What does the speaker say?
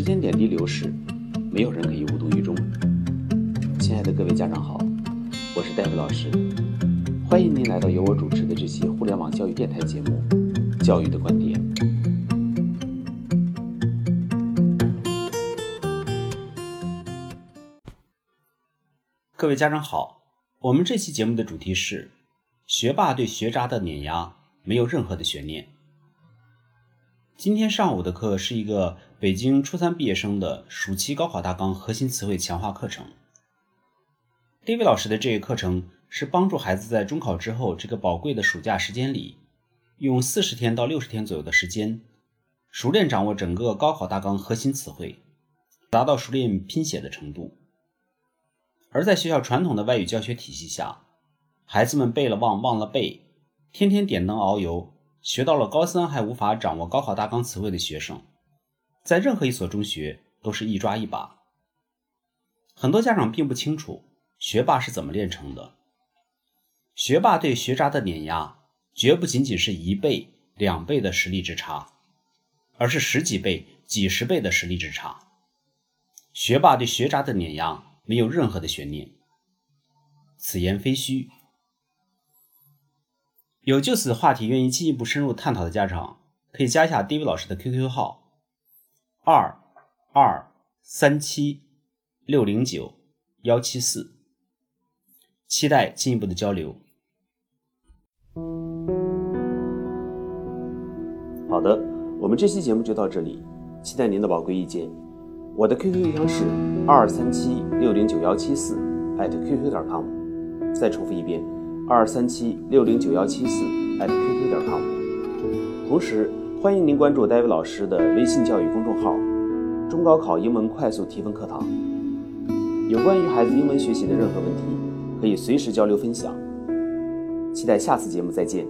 时间点滴流逝，没有人可以无动于衷。亲爱的各位家长好，我是戴维老师，欢迎您来到由我主持的这期互联网教育电台节目《教育的观点》。各位家长好，我们这期节目的主题是：学霸对学渣的碾压没有任何的悬念。今天上午的课是一个北京初三毕业生的暑期高考大纲核心词汇强化课程。David 老师的这个课程是帮助孩子在中考之后这个宝贵的暑假时间里，用四十天到六十天左右的时间，熟练掌握整个高考大纲核心词汇，达到熟练拼写的程度。而在学校传统的外语教学体系下，孩子们背了忘，忘了背，天天点灯熬油。学到了高三还无法掌握高考大纲词汇的学生，在任何一所中学都是一抓一把。很多家长并不清楚学霸是怎么炼成的。学霸对学渣的碾压，绝不仅仅是一倍、两倍的实力之差，而是十几倍、几十倍的实力之差。学霸对学渣的碾压没有任何的悬念，此言非虚。有就此话题愿意进一步深入探讨的家长，可以加一下 davi 老师的 QQ 号：二二三七六零九幺七四，期待进一步的交流。好的，我们这期节目就到这里，期待您的宝贵意见。我的 QQ 邮箱是二三七六零九幺七四 @QQ 点 com，再重复一遍。二三七六零九幺七四 @QQ 点 com，同时欢迎您关注戴维老师的微信教育公众号“中高考英文快速提分课堂”。有关于孩子英文学习的任何问题，可以随时交流分享。期待下次节目再见。